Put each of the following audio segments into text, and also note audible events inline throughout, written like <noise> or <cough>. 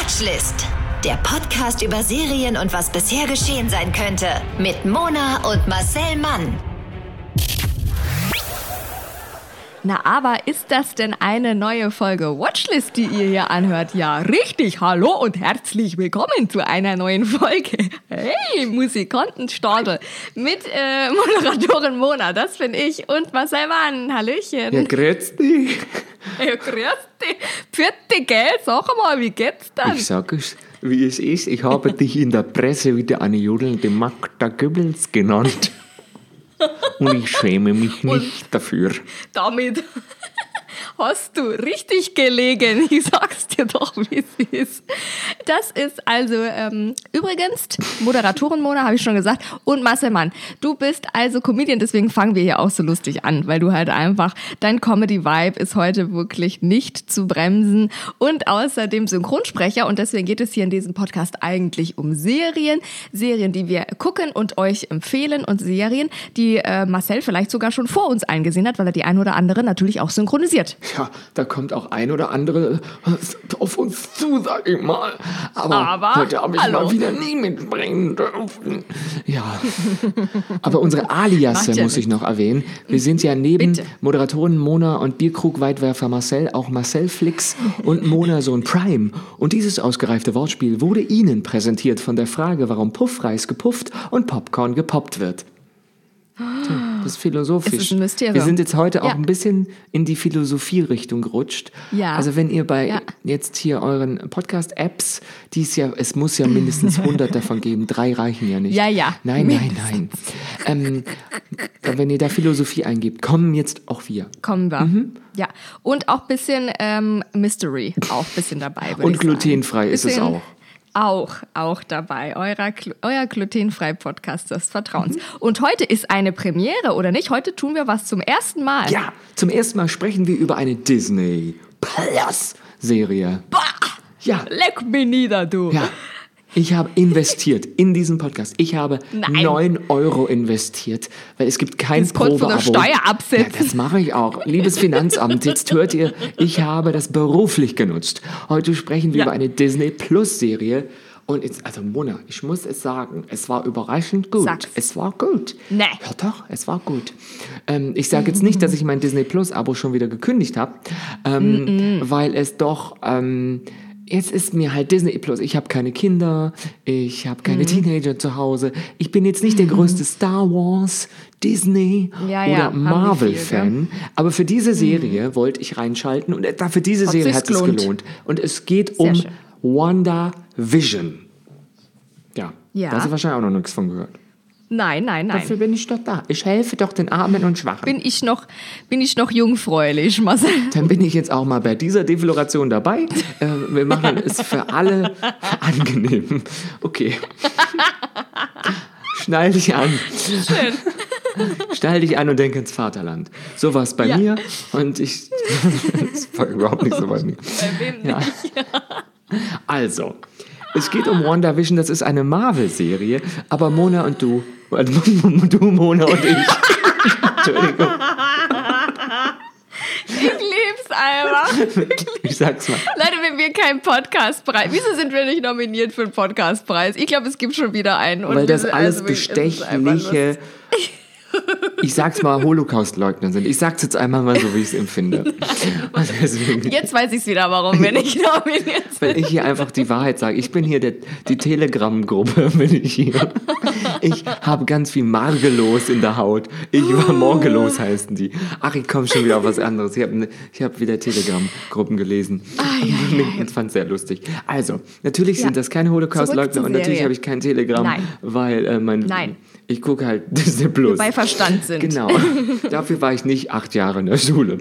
Watchlist. Der Podcast über Serien und was bisher geschehen sein könnte. Mit Mona und Marcel Mann. Na, aber ist das denn eine neue Folge Watchlist, die ihr hier anhört? Ja, richtig. Hallo und herzlich willkommen zu einer neuen Folge. <laughs> Hey, Musikantenstadel mit äh, <laughs> Moderatorin Mona, das bin ich, und Marcel Mann. Hallöchen. Ja, grüß dich. <laughs> Ja, grüß dich. Pfiat gell? Sag mal, wie geht's dann? Ich sag es, wie es ist. Ich habe dich in der Presse wieder eine jodelnde Magda Goebbels genannt. Und ich schäme mich nicht dafür. Damit hast du richtig gelegen. <laughs> Ich sag's dir doch, wie es ist. Das ist also ähm, übrigens Moderatorin Mona, habe ich schon gesagt, und Marcel Mann. Du bist also Comedian, deswegen fangen wir hier auch so lustig an, weil du halt einfach, dein Comedy-Vibe ist heute wirklich nicht zu bremsen und außerdem Synchronsprecher und deswegen geht es hier in diesem Podcast eigentlich um Serien. Serien, die wir gucken und euch empfehlen und Serien, die äh, Marcel vielleicht sogar schon vor uns eingesehen hat, weil er die ein oder andere natürlich auch synchronisiert. Ja, da kommt auch ein oder andere auf uns zu, sag ich mal. Aber, Aber, heute habe ich hallo. mal wieder nie mitbringen dürfen. Ja. Aber unsere Aliasse Macht ja muss ich noch erwähnen. Wir sind ja neben Bitte. Moderatoren Mona und Bierkrug-Weitwerfer Marcel auch Marcel Flix und Mona Sohn Prime. Und dieses ausgereifte Wortspiel wurde Ihnen präsentiert von der Frage, warum Puffreis gepufft und Popcorn gepoppt wird. Tja, Das ist philosophisch. Es ist ein Mysterium. Wir sind jetzt heute auch Ja. ein bisschen in die Philosophie-Richtung gerutscht. Ja. Also wenn ihr bei Ja. jetzt hier euren Podcast-Apps, die es ja, es muss ja mindestens 100 <laughs> davon geben, drei reichen ja nicht. Ja, ja. Nein, nein, nein. Ähm, wenn ihr da Philosophie eingebt, kommen jetzt auch wir. Kommen wir. Mhm. Ja. Und auch ein bisschen ähm, Mystery, auch ein bisschen dabei. Und glutenfrei ist es auch. Auch, auch dabei. Eurer, Glu- euer glutenfrei Podcast des Vertrauens. Mhm. Und heute ist eine Premiere, oder nicht? Heute tun wir was zum ersten Mal. Ja, zum ersten Mal sprechen wir über eine Disney Plus Serie. Ja, Leck mich nieder, du. Ja. Ich habe investiert in diesen Podcast. Ich habe Nein. 9 Euro investiert, weil es gibt kein Das Probeabo. von der Steuer absetzen. Ja, das mache ich auch. Liebes Finanzamt, jetzt hört ihr, ich habe das beruflich genutzt. Heute sprechen wir Ja. über eine Disney Plus Serie. Und jetzt, also Mona, ich muss es sagen, es war überraschend gut. Sag's. Es war gut. Nee. Ja doch, es war gut. Ähm, ich sage jetzt nicht, dass ich mein Disney Plus Abo schon wieder gekündigt habe, ähm, weil es doch... Ähm, Jetzt ist mir halt Disney Plus. Ich habe keine Kinder, ich habe Mhm. keine Teenager zu Hause. Ich bin jetzt nicht der größte Star Wars, Disney Ja, ja, oder Marvel-Fan. Aber für diese Serie wollte ich reinschalten und äh, für diese Hat Serie hat es gelohnt. gelohnt. Und es geht Sehr um schön. Wanda Vision. Ja, Ja. da hast du wahrscheinlich auch noch nichts von gehört. Nein, nein, nein. Dafür bin ich doch da. Ich helfe doch den Armen und Schwachen. Bin ich noch, bin ich noch jungfräulich, Marcel? <laughs> Dann bin ich jetzt auch mal bei dieser Defloration dabei. Äh, wir machen es für alle angenehm. Okay. Schnall dich an. Schön. Schnall dich an und denk ins Vaterland. So war es bei Ja. mir und ich. das war überhaupt nicht so bei mir. Bei wem Ja. Also, es geht um WandaVision, das ist eine Marvel-Serie, aber Mona und du, äh, <laughs> du, Mona und ich. Entschuldigung, Ich lieb's einfach. <laughs> ich sag's mal. Leute, wenn wir keinen Podcastpreis. Wieso sind wir nicht nominiert für einen Podcastpreis? Ich glaube, es gibt schon wieder einen. Und Weil das alles also wirklich, bestechliche, ich sag's mal, Holocaust-Leugner sind. Ich sag's jetzt einmal mal so, wie ich es empfinde. <laughs> Jetzt weiß ich wieder, warum wir nicht nominiert sind. weil ich hier einfach die Wahrheit sage. Ich bin hier der, die Telegram-Gruppe, <laughs> bin ich hier. Ich habe ganz viel Margelos in der Haut. Ich war Morgelos heißen die. Ach, ich komme schon wieder auf was anderes. Ich habe ne, ich hab wieder Telegram-Gruppen gelesen und <laughs> fand sehr lustig. Also, natürlich Ja. sind das keine Holocaust-Leugner und natürlich habe ich kein Telegram, Nein. weil äh, mein Nein. Ich gucke halt <laughs> Disney Plus. Bei Verstand sind. Genau. Dafür war ich nicht acht Jahre in der Schule.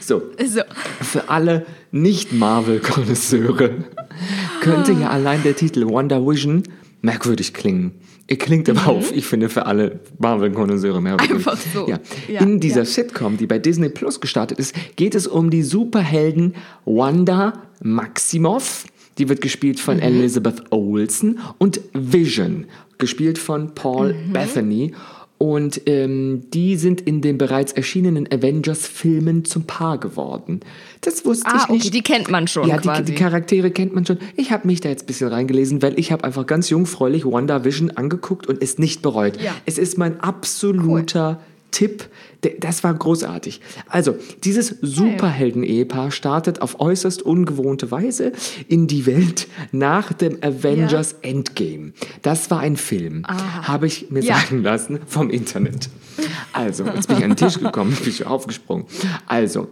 So, So. für alle Nicht-Marvel-Konnoisseure könnte ja allein der Titel Wonder Vision merkwürdig klingen. Er klingt aber auf, ich finde, für alle Marvel-Konnoisseure merkwürdig. Mhm. Einfach so. Ja. Ja, In dieser ja. Sitcom, die bei Disney Plus gestartet ist, geht es um die Superhelden Wanda Maximoff, die wird gespielt Mhm. von Elizabeth Olsen, und Vision, gespielt von Paul Mhm. Bethany. Und ähm, die sind in den bereits erschienenen Avengers-Filmen zum Paar geworden. Das wusste Ah, ich nicht. okay, die kennt man schon Ja, die, die Charaktere kennt man schon. Ich habe mich da jetzt ein bisschen reingelesen, weil ich habe einfach ganz jungfräulich WandaVision angeguckt und es nicht bereut. Ja. Es ist mein absoluter Tipp. Das war großartig. Also, dieses Superhelden-Ehepaar startet auf äußerst ungewohnte Weise in die Welt nach dem Avengers Endgame. Das war ein Film, habe ich mir Ja. sagen lassen vom Internet. Also, jetzt bin ich an den Tisch gekommen, <laughs> bin ich aufgesprungen. Also,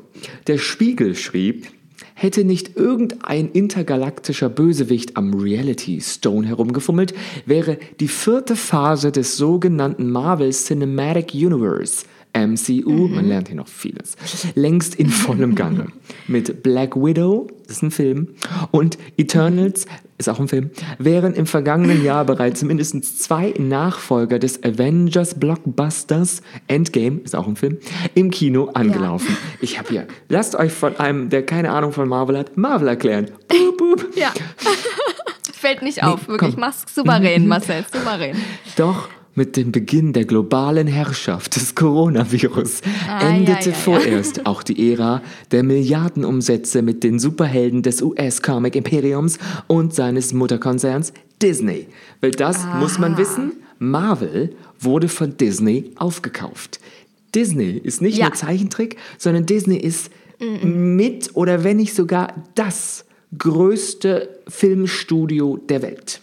der Spiegel schrieb, Hätte nicht irgendein intergalaktischer Bösewicht am Reality Stone herumgefummelt, wäre die vierte Phase des sogenannten Marvel Cinematic Universe MCU, man lernt hier noch vieles, längst in vollem Gange. <laughs> Mit Black Widow, das ist ein Film, und Eternals, ist auch ein Film, wären im vergangenen Jahr bereits mindestens zwei Nachfolger des Avengers Blockbusters, Endgame, ist auch ein Film, im Kino angelaufen. Ich habe hier, lasst euch von einem, der keine Ahnung von Marvel hat, Marvel erklären. Boop, boop. Ja. <laughs> Fällt nicht auf, wirklich. komm. Mach's souverän, <laughs> Marcel, souverän. Doch mit dem Beginn der globalen Herrschaft des Coronavirus Ah, endete ja, ja, ja. vorerst auch die Ära der Milliardenumsätze mit den Superhelden des US-Comic-Imperiums und seines Mutterkonzerns Disney. Weil das muss man wissen, Marvel wurde von Disney aufgekauft. Disney ist nicht Ja. nur Zeichentrick, sondern Disney ist mit oder wenn nicht sogar das größte Filmstudio der Welt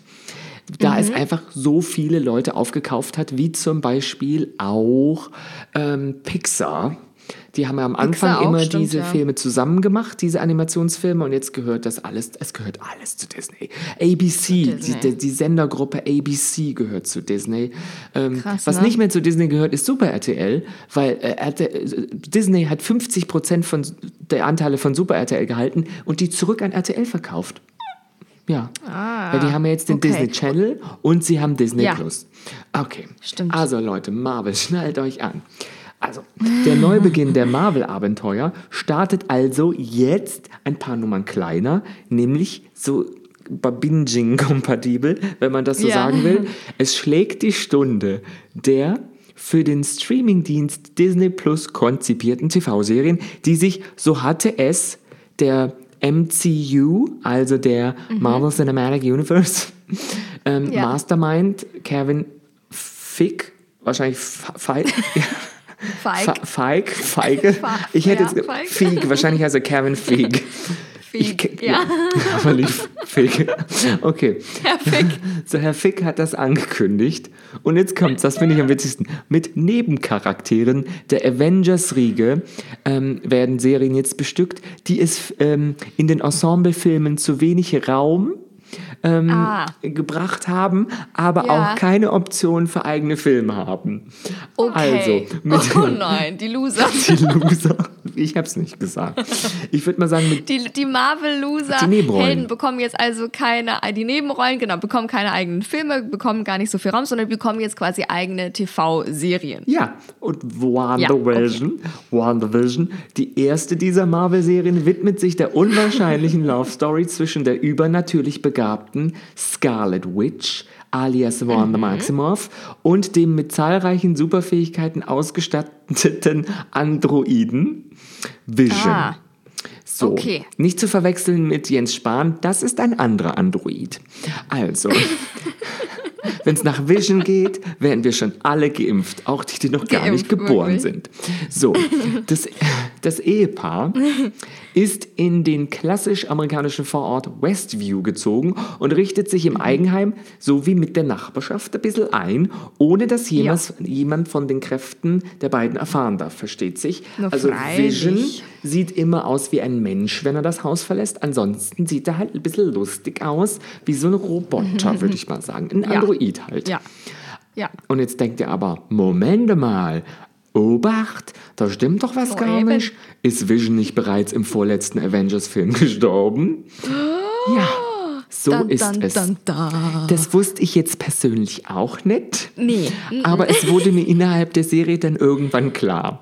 da es einfach so viele Leute aufgekauft hat, wie zum Beispiel auch ähm, Pixar. Die haben ja am Anfang immer stimmt, diese ja. Filme zusammen gemacht, diese Animationsfilme, und jetzt gehört das alles, es gehört alles zu Disney. ABC, Disney. Die, die Sendergruppe ABC gehört zu Disney. Ähm, Krass, was ne? nicht mehr zu Disney gehört, ist Super RTL, weil äh, RTL, Disney hat 50 Prozent von der Anteile von Super RTL gehalten und die zurück an RTL verkauft. Ja. Weil die haben ja jetzt den Ah, okay. Disney Channel und sie haben Disney Ja. Plus. Okay. Stimmt. Also Leute, Marvel, <laughs> schnallt euch an. Also, der Neubeginn der Marvel-Abenteuer startet also jetzt ein paar Nummern kleiner, nämlich so Binging-kompatibel, wenn man das so Ja. sagen will. Es schlägt die Stunde der für den Streamingdienst Disney Plus konzipierten TV-Serien, die sich, so hatte es der MCU, also der Marvel Cinematic Universe, <laughs> ähm, Ja. Mastermind Kevin Fick, wahrscheinlich Fe- Feig, Feig. Fe- Feig, Feige. <laughs> Fe- Ich hätte jetzt Feig. Feig, wahrscheinlich heißt er Kevin Feig. <laughs> Ich Fieg, ke- ja. <laughs> Aber nicht Fick. Okay. Herr Fick. So, Herr Fick hat das angekündigt. Und jetzt kommt's, das finde ich am witzigsten. Mit Nebencharakteren der Avengers-Riege ähm, werden Serien jetzt bestückt, die es ähm, in den Ensemblefilmen zu wenig Raum ähm, Ah. gebracht haben, aber Ja. auch keine Option für eigene Filme haben. Okay. Also, mit oh nein, die Loser. <laughs> die Loser. Ich hab's nicht gesagt. Ich würde mal sagen, mit Die, die Marvel-Loser. Helden bekommen jetzt also keine, die Nebenrollen, genau, bekommen keine eigenen Filme, bekommen gar nicht so viel Raum, sondern bekommen jetzt quasi eigene TV-Serien. Ja, und WandaVision, WandaVision, die erste dieser Marvel-Serien, widmet sich der unwahrscheinlichen <laughs> Love Story zwischen der übernatürlich begabten Scarlet Witch alias Wanda Maximoff und dem mit zahlreichen Superfähigkeiten ausgestatteten Androiden Vision. Ah. So, Okay. nicht zu verwechseln mit Jens Spahn, das ist ein anderer Android. Also, <laughs> wenn es nach Vision geht, werden wir schon alle geimpft, auch die, die noch gar nicht Geimpft, geboren wirklich. sind. So, das, <laughs> das Ehepaar <laughs> ist in den klassisch amerikanischen Vorort Westview gezogen und richtet sich im Eigenheim sowie mit der Nachbarschaft ein bisschen ein, ohne dass jemals, jemand von den Kräften der beiden erfahren darf, versteht sich. Na, also freilich. Vision sieht immer aus wie ein Mensch, wenn er das Haus verlässt. Ansonsten sieht er halt ein bisschen lustig aus, wie so ein Roboter, <laughs> würde ich mal sagen. Ein Ja. Android halt. Ja. Ja. Und jetzt denkt ihr aber, Moment mal, Obacht, da stimmt doch was Oh, gar eben. nicht. Ist Vision nicht bereits im vorletzten Avengers-Film <laughs> gestorben? Ja. So Dun, ist dun, es. dun. Das wusste ich jetzt persönlich auch nicht. Nee. Aber es wurde mir innerhalb der Serie dann irgendwann klar.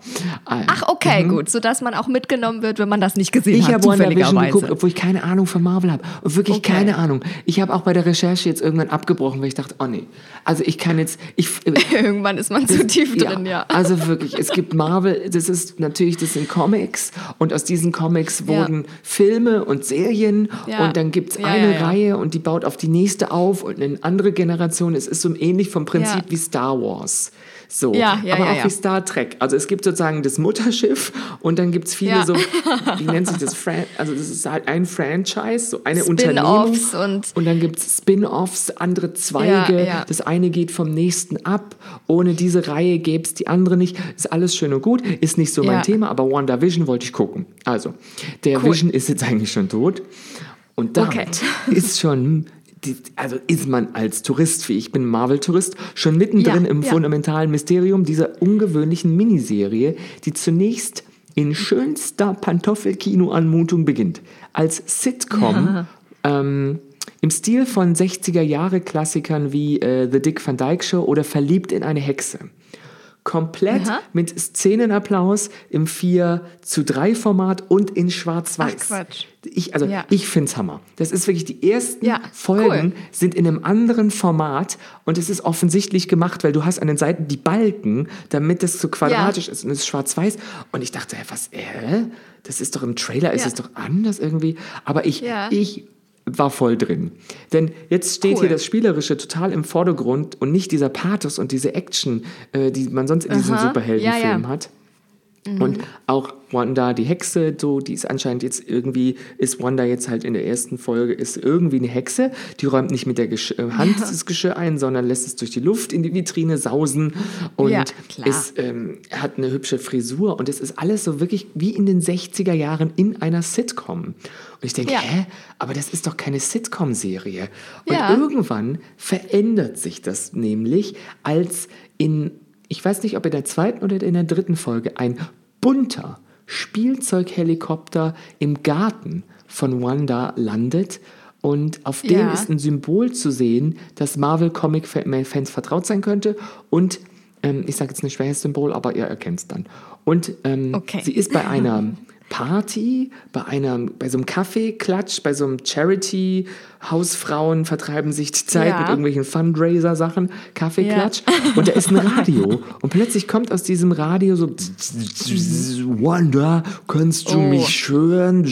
Äh, Ach, okay, gut. Sodass man auch mitgenommen wird, wenn man das nicht gesehen Ich hat, habe WandaVision geguckt, obwohl ich keine Ahnung von Marvel habe. Und wirklich Okay. keine Ahnung. Ich habe auch bei der Recherche jetzt irgendwann abgebrochen, weil ich dachte, oh nee. Also ich kann jetzt, ich, <laughs> Irgendwann ist man zu tief ja, drin, ja. Also <laughs> wirklich, es gibt Marvel, das ist natürlich, das sind Comics und aus diesen Comics Ja. wurden Filme und Serien Ja. und dann gibt es Ja, eine ja, ja. Reihe und die baut auf die nächste auf und eine andere Generation. Es ist so ähnlich vom Prinzip Ja. wie Star Wars. So, Ja, ja, aber auch wie Star Trek. Also es gibt sozusagen das Mutterschiff und dann gibt es viele so, wie nennt sich das? Fran also das ist halt ein Franchise, so eine Unternehmung. Spin-offs und- und dann gibt es Spin-offs, andere Zweige. Das eine geht vom nächsten ab. Ohne diese Reihe gäbe es die andere nicht. Ist alles schön und gut. Ist nicht so mein. Thema, aber WandaVision wollte ich gucken. Also, der Cool. Vision ist jetzt eigentlich schon tot. Und damit Okay. <laughs> ist schon, also ist man als Tourist, wie ich bin Marvel-Tourist, schon mittendrin Ja, im ja. fundamentalen Mysterium dieser ungewöhnlichen Miniserie, die zunächst in schönster Pantoffelkino-Anmutung beginnt. Als Sitcom ähm, im Stil von 60er-Jahre-Klassikern wie äh, The Dick Van Dyke Show oder Verliebt in eine Hexe. Komplett Aha. mit Szenenapplaus im 4 zu 3 Format und in schwarz-weiß. Ich, also Ja. ich find's Hammer. Das ist wirklich die ersten Ja, Folgen cool. sind in einem anderen Format und es ist offensichtlich gemacht, weil du hast an den Seiten die Balken, damit es so quadratisch ist und es ist schwarz-weiß. Und ich dachte, was, äh? Das ist doch im Trailer, ist Ja. es doch anders irgendwie. Aber ich, Ja. ich war voll drin. Denn jetzt steht Cool. hier das Spielerische total im Vordergrund und nicht dieser Pathos und diese Action, äh, die man sonst in diesen Aha. Superheldenfilmen Ja, ja. hat. Und auch Wanda, die Hexe, so, die ist anscheinend jetzt irgendwie, ist Wanda jetzt halt in der ersten Folge, ist irgendwie eine Hexe. Die räumt nicht mit der Gesch äh, Hand das Geschirr ein, sondern lässt es durch die Luft in die Vitrine sausen und Ja, ist, ähm, hat eine hübsche Frisur. Und es ist alles so wirklich wie in den 60er Jahren in einer Sitcom. Und ich denke, Ja. hä, aber das ist doch keine Sitcom-Serie. Und Ja. irgendwann verändert sich das nämlich, als in, ich weiß nicht, ob in der zweiten oder in der dritten Folge, ein bunter Spielzeughelikopter im Garten von Wanda landet. Und auf dem Ja. ist ein Symbol zu sehen, das Marvel-Comic-Fans vertraut sein könnte. Und ähm, ich sage jetzt nicht welches Symbol, aber ihr erkennt es dann. Und ähm, Okay. sie ist bei einer <laughs> Party, bei, einer, bei so einem Kaffeeklatsch, bei so einem Charity, Hausfrauen vertreiben sich die Zeit Ja. mit irgendwelchen Fundraiser-Sachen, Kaffeeklatsch. Und da ist ein Radio. Und plötzlich kommt aus diesem Radio so Wanda, kannst du Oh. mich hören?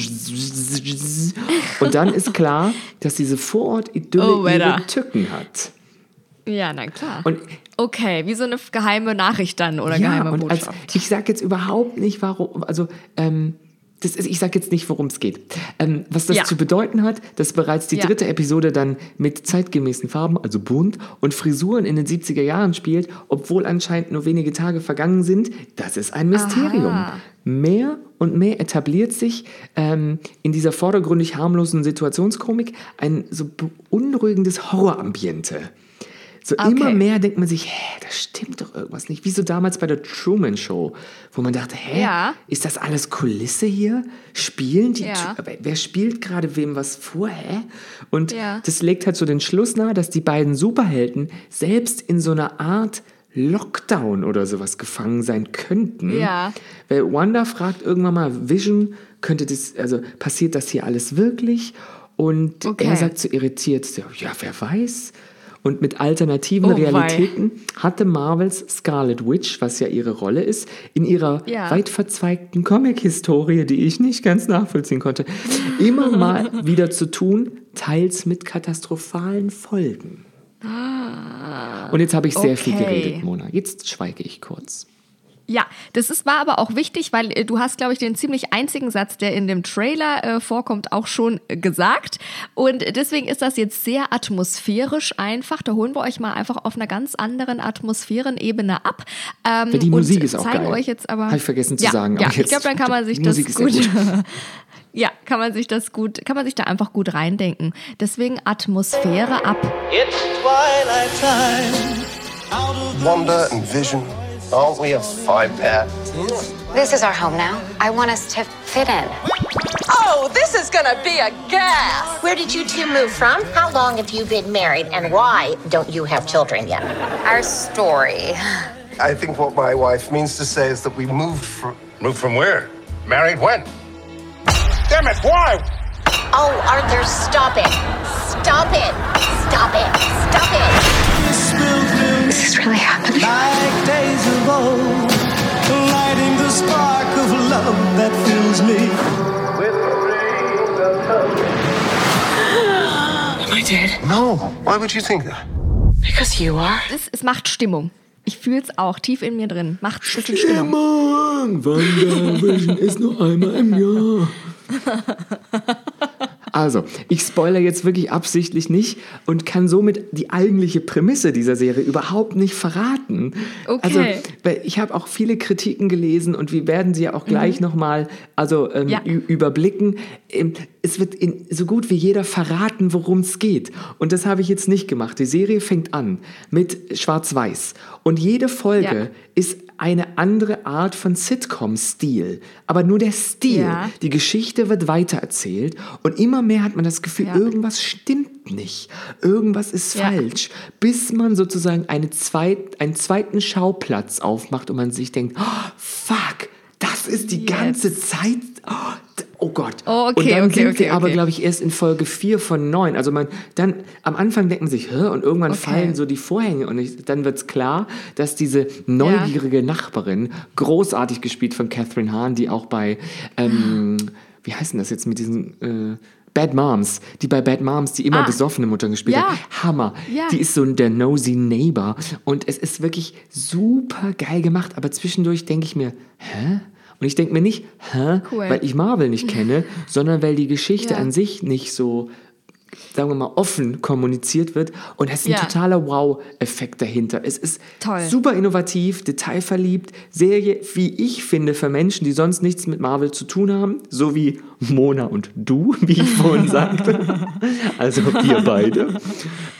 Und dann ist klar, dass diese Vorort-Idylle Oh, ihre. Tücken hat. Ja, na klar. Und okay, wie so eine geheime Nachricht dann oder ja, geheime und als, Botschaft. ich sage jetzt überhaupt nicht, warum, also ähm, das ist, ich sage jetzt nicht, worum es geht. Ähm, was das Ja. zu bedeuten hat, dass bereits die Ja. dritte Episode dann mit zeitgemäßen Farben, also bunt und Frisuren in den 70er Jahren spielt, obwohl anscheinend nur wenige Tage vergangen sind, das ist ein Mysterium. Aha. Mehr und mehr etabliert sich ähm, in dieser vordergründig harmlosen Situationskomik ein so beunruhigendes Horrorambiente. So Okay. immer mehr denkt man sich, hä, da stimmt doch irgendwas nicht. Wie so damals bei der Truman Show, wo man dachte, hä, Ja. ist das alles Kulisse hier? Spielen die? Ja. Wer spielt gerade wem was vor, hä? Und Ja. das legt halt so den Schluss nahe, dass die beiden Superhelden selbst in so einer Art Lockdown oder sowas gefangen sein könnten. Ja. Weil Wanda fragt irgendwann mal, Vision, könnte das, also passiert das hier alles wirklich? Und Okay. er sagt so irritiert, ja, wer weiß? Und mit alternativen Oh, wei. Realitäten hatte Marvels Scarlet Witch, was ja ihre Rolle ist, in ihrer Ja. weit verzweigten Comic-Historie, die ich nicht ganz nachvollziehen konnte, immer <laughs> mal wieder zu tun, teils mit katastrophalen Folgen. Und jetzt habe ich sehr viel Ah, okay. geredet, Mona. Jetzt schweige ich kurz. Ja, das ist, war aber auch wichtig, weil äh, du hast, glaube ich, den ziemlich einzigen Satz, der in dem Trailer äh, vorkommt, auch schon äh, gesagt. Und deswegen ist das jetzt sehr atmosphärisch einfach. Da holen wir euch mal einfach auf einer ganz anderen Atmosphärenebene ab. Ähm, Ja, die und Musik ist auch zeigen geil. euch jetzt aber. Hab ich vergessen zu ja, sagen, Ja, ich glaube, dann kann man sich das gut. gut. <laughs> ja, kann man sich das gut, kann man sich da einfach gut reindenken. Deswegen Atmosphäre ab. It's twilight time. Out of the Wanda and Vision. Aren't we a five pair? This is our home now. I want us to fit in. Oh, this is gonna be a gas! Where did you two move from? How long have you been married? And why don't you have children yet? Our story. I think what my wife means to say is that we moved from. Moved from where? Married when? Damn it, why? Oh, Arthur, stop it. Stop it. Stop it. Stop it. No. Why would you think that? Because you are? Es, es macht Stimmung. Ich fühle es auch tief in mir drin. Macht Stimmung. Mann, WandaVision ist nur einmal im Jahr. <laughs> Also, ich spoilere jetzt wirklich absichtlich nicht und kann somit die eigentliche Prämisse dieser Serie überhaupt nicht verraten. Okay. Also, ich habe auch viele Kritiken gelesen und wir werden sie ja auch gleich noch nochmal also, ähm, Ja. überblicken. Ähm, Es wird in so gut wie jeder verraten, worum es geht. Und das habe ich jetzt nicht gemacht. Die Serie fängt an mit Schwarz-Weiß. Und jede Folge Ja. ist eine andere Art von Sitcom-Stil. Aber nur der Stil. Ja. Die Geschichte wird weitererzählt und immer mehr hat man das Gefühl, Ja. irgendwas stimmt nicht. Irgendwas ist Ja. falsch. Bis man sozusagen eine zweit, einen zweiten Schauplatz aufmacht und man sich denkt, oh, fuck, das ist die Jetzt. ganze Zeit. Oh, oh Gott. Oh, okay, und dann okay, sind okay, wir aber, okay. glaube ich, erst in Folge 4 von 9. Also man, dann am Anfang denkt man sich, Hä? und irgendwann Okay. fallen so die Vorhänge und ich, dann wird es klar, dass diese neugierige Nachbarin, großartig gespielt von Catherine Hahn, die auch bei, ähm, wie heißt denn das jetzt mit diesen äh, Bad Moms, die bei Bad Moms, die immer Ah. besoffene Mutter gespielt Ja. hat. Hammer. Ja. Die ist so der nosy Neighbor und es ist wirklich super geil gemacht, aber zwischendurch denke ich mir, hä? Und ich denke mir nicht, hä? Cool. Weil ich Marvel nicht kenne, <laughs> sondern weil die Geschichte Ja. an sich nicht so sagen wir mal, offen kommuniziert wird. Und es ist ein Ja. totaler Wow-Effekt dahinter. Es ist Toll. super innovativ, detailverliebt, Serie, wie ich finde, für Menschen, die sonst nichts mit Marvel zu tun haben, so wie Mona und du, <laughs> wie ich vorhin sagte. Also wir <laughs> beide.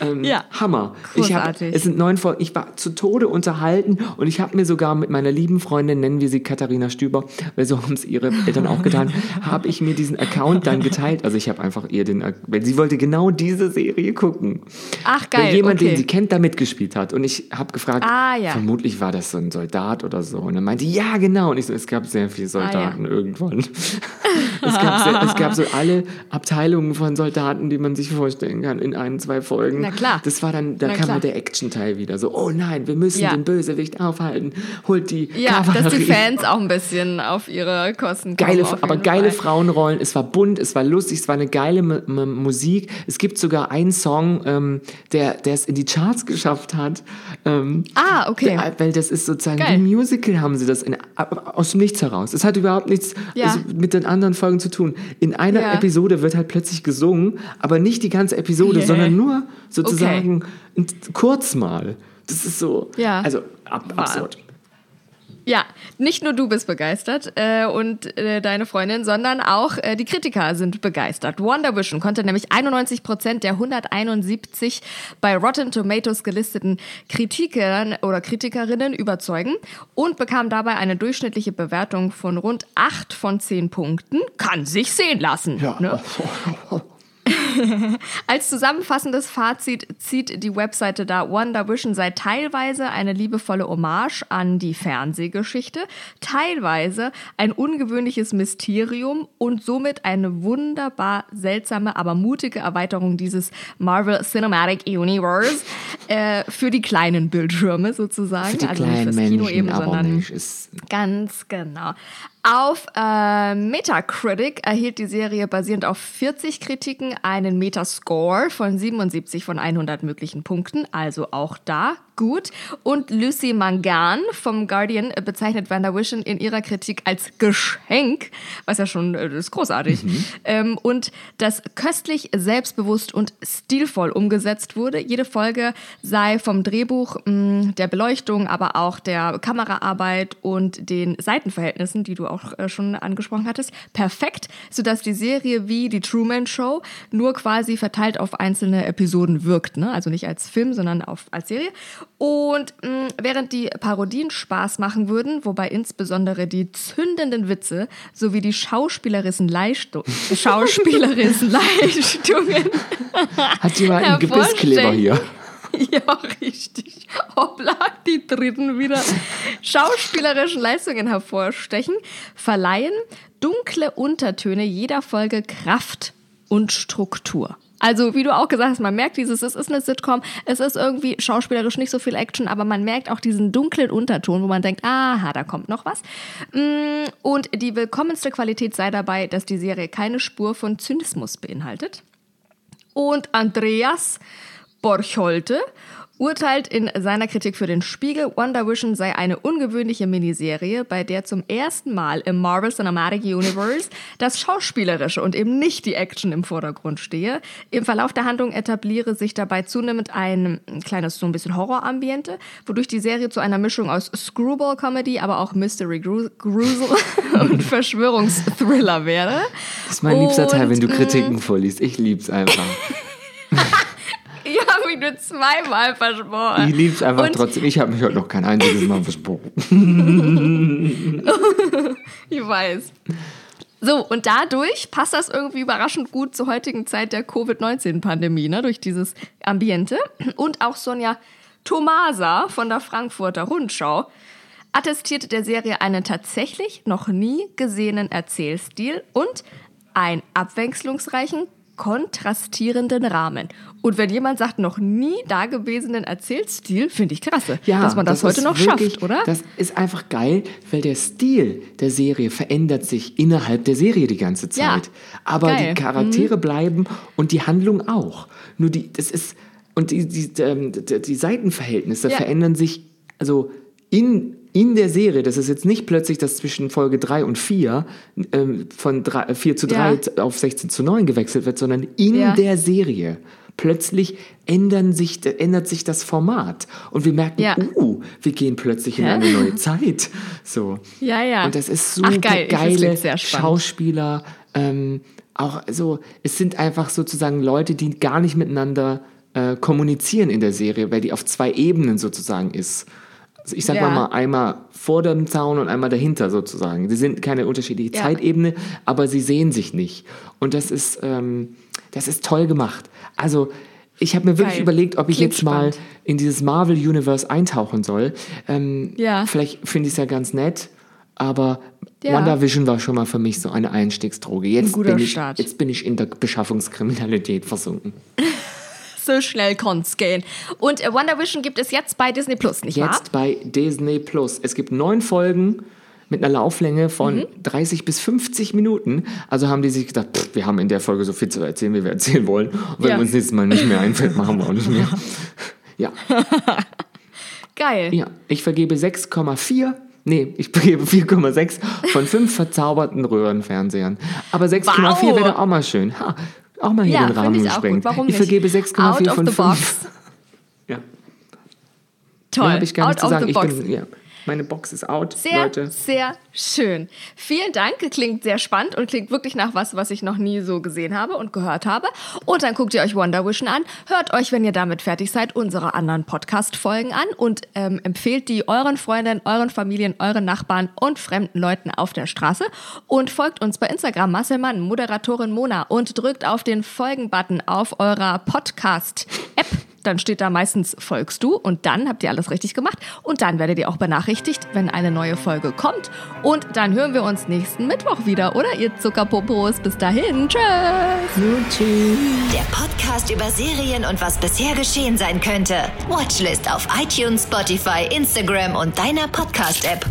Ähm, Ja. Hammer. Ich hab, Großartig. es sind neun Folgen. Ich war zu Tode unterhalten und ich habe mir sogar mit meiner lieben Freundin, nennen wir sie Katharina Stüber, weil so haben es ihre Eltern auch getan, <laughs> habe ich mir diesen Account dann geteilt. Also ich habe einfach ihr den, weil sie wollte genau diese Serie gucken. Ach, geil, Weil jemand, okay. den sie kennt, da mitgespielt hat. Und ich habe gefragt, Ah, ja. vermutlich war das so ein Soldat oder so. Und dann meinte sie, ja, genau. Und ich so, es gab sehr viele Soldaten irgendwann. <laughs> es, gab sehr, es gab so alle Abteilungen von Soldaten, die man sich vorstellen kann, in ein, zwei Folgen. Na klar. Das war dann, da Na kam klar. halt der Action-Teil wieder. So, oh nein, wir müssen Ja. den Bösewicht aufhalten. Holt die Ja, dass die Kavallerie. Fans auch ein bisschen auf ihre Kosten kommen. Geile, aber geile. Frauenrollen. Es war bunt, es war lustig, es war eine geile M M Musik. Es gibt sogar einen Song, ähm, der der es in die Charts geschafft hat. Ähm, Ah, okay. der, weil das ist sozusagen Geil. wie Musical haben sie das in, aus dem Nichts heraus. Es hat überhaupt nichts Ja. also mit den anderen Folgen zu tun. In einer Ja. Episode wird halt plötzlich gesungen, aber nicht die ganze Episode, Yeah. sondern nur sozusagen ein- kurz mal. Das ist so, Ja. also ab, absurd. Ja, nicht nur du bist begeistert äh, und äh, deine Freundin, sondern auch äh, die Kritiker sind begeistert. Wonder Vision konnte nämlich 91 Prozent der 171 bei Rotten Tomatoes gelisteten Kritikern oder Kritikerinnen überzeugen und bekam dabei eine durchschnittliche Bewertung von rund 8 von 10 Punkten. Kann sich sehen lassen. Ne? <laughs> Als zusammenfassendes Fazit zieht die Webseite da, Wonder Vision sei teilweise eine liebevolle Hommage an die Fernsehgeschichte, teilweise ein ungewöhnliches Mysterium und somit eine wunderbar seltsame, aber mutige Erweiterung dieses Marvel Cinematic Universe äh, für die kleinen Bildschirme sozusagen. Für die also nicht kleinen fürs Kino Menschen, eben, sondern nicht. Ist, Ganz genau. Auf äh, Metacritic erhielt die Serie basierend auf 40 Kritiken einen Metascore von 77 von 100 möglichen Punkten, also auch da gut. Und Lucy Mangan vom Guardian bezeichnet WandaVision in ihrer Kritik als Geschenk, was ja schon äh, ist großartig, ähm, und das köstlich, selbstbewusst und stilvoll umgesetzt wurde. Jede Folge sei vom Drehbuch, mh, der Beleuchtung, aber auch der Kameraarbeit und den Seitenverhältnissen, die du auch äh, schon angesprochen hattest, perfekt, sodass die Serie wie die Truman Show nur quasi verteilt auf einzelne Episoden wirkt. Ne? Also nicht als Film, sondern auf, als Serie. Und mh, während die Parodien Spaß machen würden, wobei insbesondere die zündenden Witze sowie die schauspielerischen, Leistu <laughs> schauspielerischen Leistungen <laughs> Hat jemand einen Gebisskleber hier? <laughs> Ja, richtig. Hoppla, die dritten wieder. Schauspielerischen Leistungen hervorstechen, verleihen dunkle Untertöne jeder Folge Kraft und Struktur. Also, wie du auch gesagt hast, man merkt dieses, es ist eine Sitcom, es ist irgendwie schauspielerisch nicht so viel Action, aber man merkt auch diesen dunklen Unterton, wo man denkt, aha, da kommt noch was. Mm, Und die willkommenste Qualität sei dabei, dass die Serie keine Spur von Zynismus beinhaltet. Und Andreas Borcholte urteilt in seiner Kritik für den Spiegel, Wonder Vision sei eine ungewöhnliche Miniserie, bei der zum ersten Mal im Marvel Cinematic Universe das Schauspielerische und eben nicht die Action im Vordergrund stehe. Im Verlauf der Handlung etabliere sich dabei zunehmend ein kleines, so ein bisschen Horrorambiente, wodurch die Serie zu einer Mischung aus Screwball-Comedy, aber auch Mystery Gru- Grusel <laughs> und Verschwörungsthriller wäre. Das ist mein liebster Teil, wenn du Und, Kritiken vorliest. Ich lieb's einfach. <laughs> Ich habe mich nur zweimal versprochen. Ich lieb's einfach Und- trotzdem. Ich habe mich heute noch kein einziges Mal versprochen. <laughs> Ich weiß. So, und dadurch passt das irgendwie überraschend gut zur heutigen Zeit der Covid-19-Pandemie, ne? durch dieses Ambiente. Und auch Sonja Tomasa von der Frankfurter Rundschau attestierte der Serie einen tatsächlich noch nie gesehenen Erzählstil und einen abwechslungsreichen, kontrastierenden Rahmen. Und wenn jemand sagt, noch nie dagewesenen Erzählstil, finde ich krasse, dass man das, heute ist noch wirklich- schafft, oder? Das ist einfach geil, weil der Stil der Serie verändert sich innerhalb der Serie die ganze Ja, Zeit. Aber geil. Mhm. die Charaktere bleiben und die Handlung auch. Nur die, das ist, und die, die, ähm, die, die Seitenverhältnisse Ja. verändern sich, also in, in der Serie, das ist jetzt nicht plötzlich, dass zwischen Folge 3 und 4 ähm, von 3, 4 zu 3 Ja. auf 16 zu 9 gewechselt wird, sondern in Ja. der Serie. Plötzlich ändern sich, ändert sich das Format und wir merken, Ja. uh, wir gehen plötzlich in eine neue Zeit. So. Ja, ja. Und das ist Ach, super geil. Geile. Schauspieler. Ähm, auch so, es sind einfach sozusagen Leute, die gar nicht miteinander äh, kommunizieren in der Serie, weil die auf zwei Ebenen sozusagen ist. Also ich sag Ja. mal, mal einmal vor dem Zaun und einmal dahinter sozusagen. Sie sind keine unterschiedliche Ja. Zeitebene, aber sie sehen sich nicht. Und das ist, ähm, das ist toll gemacht. Also ich habe mir wirklich Geil. überlegt, ob ich Klingt jetzt mal spannend. in dieses Marvel-Universe eintauchen soll. Ähm, Ja. Vielleicht finde ich es ja ganz nett, aber Ja. WandaVision war schon mal für mich so eine Einstiegsdroge. Jetzt, guter bin ich, Start. jetzt bin ich in der Beschaffungskriminalität versunken. <laughs> So schnell kann's gehen. Und äh, Wonder Vision gibt es jetzt bei Disney Plus, nicht wahr? Jetzt bei Disney Plus. Es gibt neun Folgen mit einer Lauflänge von Mhm. 30 bis 50 Minuten. Also haben die sich gedacht, pff, wir haben in der Folge so viel zu erzählen, wie wir erzählen wollen. Und wenn Ja. uns nächstes Mal nicht mehr einfällt, machen wir auch nicht mehr. <laughs> Ja, Geil. ja. Ich vergebe 6,4. Nee, ich vergebe 4,6 von fünf verzauberten Röhrenfernsehern. Aber 6,4 Wow. wäre auch mal schön. Ha, auch mal hier Ja, den Rahmen ich ich nicht? vergebe 6,4 Out of von the 5. box. <laughs> Ja. Toll. Mehr ich gar nicht Out zu of sagen. the Ich box. bin, ja, meine Box ist out, Sehr, Leute. sehr schön. Vielen Dank. Klingt sehr spannend und klingt wirklich nach was, was ich noch nie so gesehen habe und gehört habe. Und dann guckt ihr euch Wonder Vision an. Hört euch, wenn ihr damit fertig seid, unsere anderen Podcast-Folgen an und ähm, empfehlt die euren Freunden, euren Familien, euren Nachbarn und fremden Leuten auf der Straße. Und folgt uns bei Instagram, Masselmann, Moderatorin Mona und drückt auf den Folgen-Button auf eurer Podcast-App. Dann steht da meistens folgst du und dann habt ihr alles richtig gemacht und dann werdet ihr auch benachrichtigt, wenn eine neue Folge kommt. Und dann hören wir uns nächsten Mittwoch wieder, oder ihr Zuckerpopos? Bis dahin, tschüss! Der Podcast über Serien und was bisher geschehen sein könnte. Watchlist auf iTunes, Spotify, Instagram und deiner Podcast-App.